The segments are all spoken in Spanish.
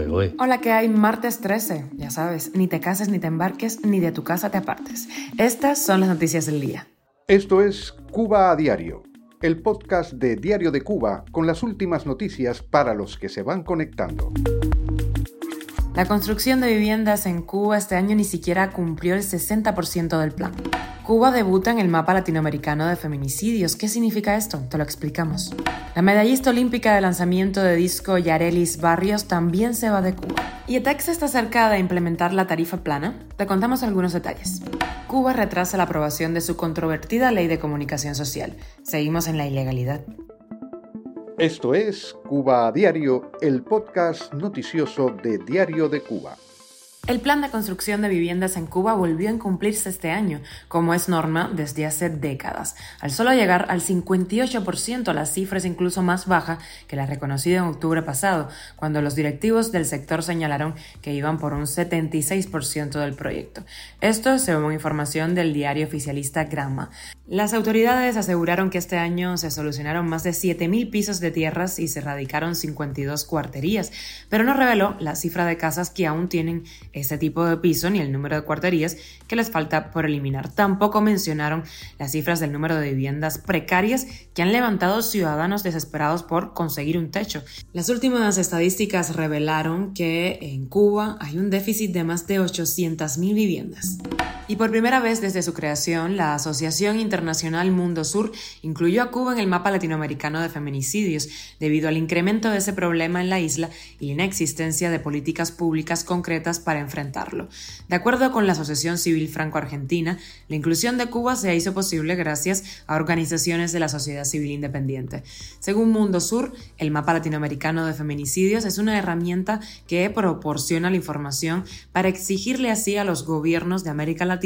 ¿eh? Hola, ¿qué hay? Martes 13. Ya sabes, ni te cases ni te embarques, ni de tu casa te apartes. Estas son las noticias del día. Esto es Cuba a Diario, el podcast de Diario de Cuba con las últimas noticias para los que se van conectando. La construcción de viviendas en Cuba este año ni siquiera cumplió el 60% del plan. Cuba debuta en el mapa latinoamericano de feminicidios. ¿Qué significa esto? Te lo explicamos. La medallista olímpica de lanzamiento de disco Yarelis Barrios también se va de Cuba. ¿Y ETEX está cerca de implementar la tarifa plana? Te contamos algunos detalles. Cuba retrasa la aprobación de su controvertida ley de comunicación social. Seguimos en la ilegalidad. Esto es Cuba a Diario, el podcast noticioso de Diario de Cuba. El plan de construcción de viviendas en Cuba volvió a cumplirse este año, como es norma desde hace décadas. Al solo llegar al 58%, la cifra es incluso más baja que la reconocida en octubre pasado, cuando los directivos del sector señalaron que iban por un 76% del proyecto. Esto según información del diario oficialista Grama. Las autoridades aseguraron que este año se solucionaron más de 7.000 pisos de tierras y se erradicaron 52 cuarterías, pero no reveló la cifra de casas que aún tienen ese tipo de piso ni el número de cuarterías que les falta por eliminar. Tampoco mencionaron las cifras del número de viviendas precarias que han levantado ciudadanos desesperados por conseguir un techo. Las últimas estadísticas revelaron que en Cuba hay un déficit de más de 800.000 viviendas. Y por primera vez desde su creación, la Asociación Internacional Mundo Sur incluyó a Cuba en el mapa latinoamericano de feminicidios, debido al incremento de ese problema en la isla y la inexistencia de políticas públicas concretas para enfrentarlo. De acuerdo con la Asociación Civil Franco-Argentina, la inclusión de Cuba se hizo posible gracias a organizaciones de la sociedad civil independiente. Según Mundo Sur, el mapa latinoamericano de feminicidios es una herramienta que proporciona la información para exigirle así a los gobiernos de América Latina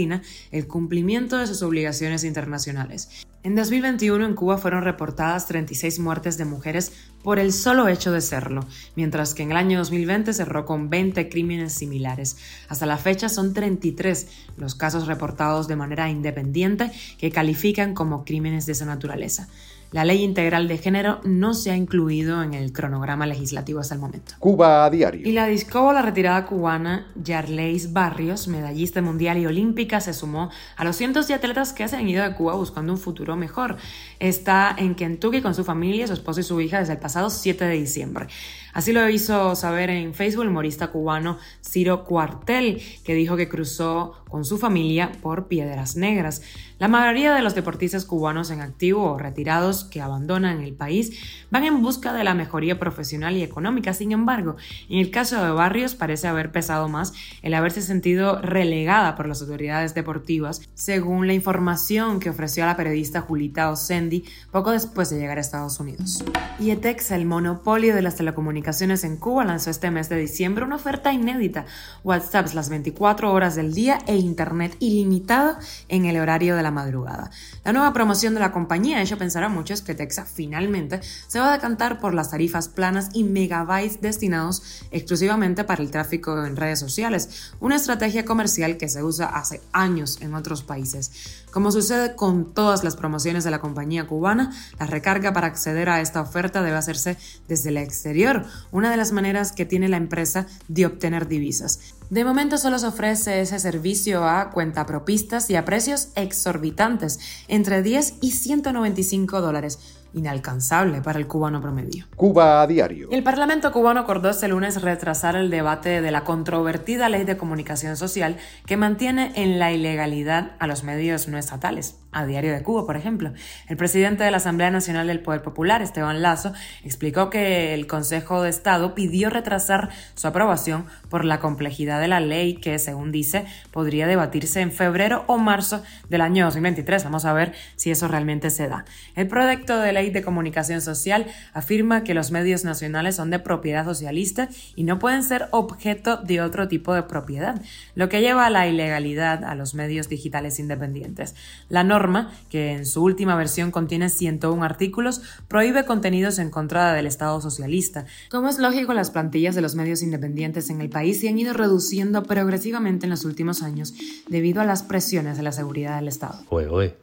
El cumplimiento de sus obligaciones internacionales. En 2021 en Cuba fueron reportadas 36 muertes de mujeres por el solo hecho de serlo, mientras que en el año 2020 cerró con 20 crímenes similares. Hasta la fecha son 33 los casos reportados de manera independiente que califican como crímenes de esa naturaleza. La ley integral de género no se ha incluido en el cronograma legislativo hasta el momento. Cuba a diario. Y la disco la retirada cubana Yarleis Barrios, medallista mundial y olímpica, se sumó a los cientos de atletas que se han ido de Cuba buscando un futuro mejor. Está en Kentucky con su familia, su esposo y su hija desde el pasado 7 de diciembre. Así lo hizo saber en Facebook el humorista cubano Ciro Cuartel, que dijo que cruzó con su familia por Piedras Negras. La mayoría de los deportistas cubanos en activo o retirados que abandonan el país van en busca de la mejoría profesional y económica. Sin embargo, en el caso de Barrios parece haber pesado más el haberse sentido relegada por las autoridades deportivas, según la información que ofreció a la periodista Julita Osendi poco después de llegar a Estados Unidos. Y ETEX, el monopolio de las telecomunicaciones en Cuba, lanzó este mes de diciembre una oferta inédita, WhatsApp las 24 horas del día e Internet ilimitado en el horario de la madrugada. La nueva promoción de la compañía ha hecho pensar a muchos que Texa finalmente se va a decantar por las tarifas planas y megabytes destinados exclusivamente para el tráfico en redes sociales, una estrategia comercial que se usa hace años en otros países. Como sucede con todas las promociones de la compañía cubana, la recarga para acceder a esta oferta debe hacerse desde el exterior, una de las maneras que tiene la empresa de obtener divisas. De momento solo se ofrece ese servicio a cuentapropistas y a precios exorbitantes, entre 10 y 195 dólares inalcanzable para el cubano promedio. Cuba a diario. El Parlamento cubano acordó este lunes retrasar el debate de la controvertida ley de comunicación social que mantiene en la ilegalidad a los medios no estatales, a Diario de Cuba, por ejemplo. El presidente de la Asamblea Nacional del Poder Popular, Esteban Lazo, explicó que el Consejo de Estado pidió retrasar su aprobación por la complejidad de la ley que, según dice, podría debatirse en febrero o marzo del año 2023. Vamos a ver si eso realmente se da. El proyecto de ley de Comunicación Social afirma que los medios nacionales son de propiedad socialista y no pueden ser objeto de otro tipo de propiedad, lo que lleva a la ilegalidad a los medios digitales independientes. La norma norma, que en su última versión contiene 101 artículos, prohíbe contenidos en contra del Estado socialista. Como es lógico, las plantillas de los medios independientes en el país se han ido reduciendo progresivamente en los últimos años debido a las presiones de la seguridad del Estado.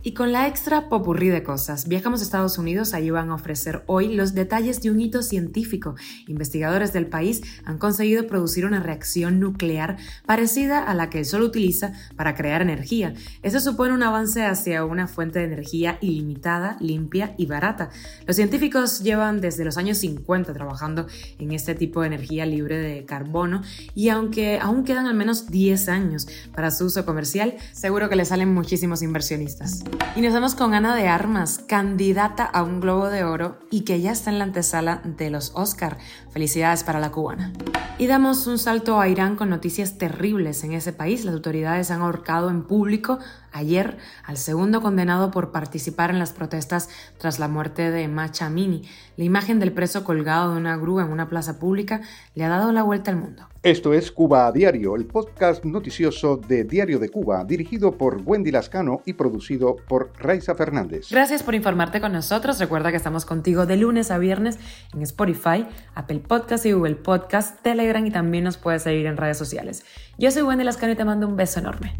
Y con la extra popurrí de cosas, viajamos a Estados Unidos, allí van a ofrecer hoy los detalles de un hito científico. Investigadores del país han conseguido producir una reacción nuclear parecida a la que el Sol utiliza para crear energía. Eso supone un avance hacia una fuente de energía ilimitada, limpia y barata. Los científicos llevan desde los años 50 trabajando en este tipo de energía libre de carbono y aunque aún quedan al menos 10 años para su uso comercial, seguro que le salen muchísimos inversionistas. Y nos vamos con Ana de Armas, candidata a un Globo de Oro y que ya está en la antesala de los Oscar. Felicidades para la cubana. Y damos un salto a Irán con noticias terribles en ese país. Las autoridades han ahorcado en público ayer al segundo condenado por participar en las protestas tras la muerte de Macha Amini. La imagen del preso colgado de una grúa en una plaza pública le ha dado la vuelta al mundo. Esto es Cuba a Diario, el podcast noticioso de Diario de Cuba, dirigido por Wendy Lascano y producido por Raiza Fernández. Gracias por informarte con nosotros. Recuerda que estamos contigo de lunes a viernes en Spotify, Apple Podcast y Google Podcast, Telegram y también nos puedes seguir en redes sociales. Yo soy Wendy Lascano y te mando un beso enorme.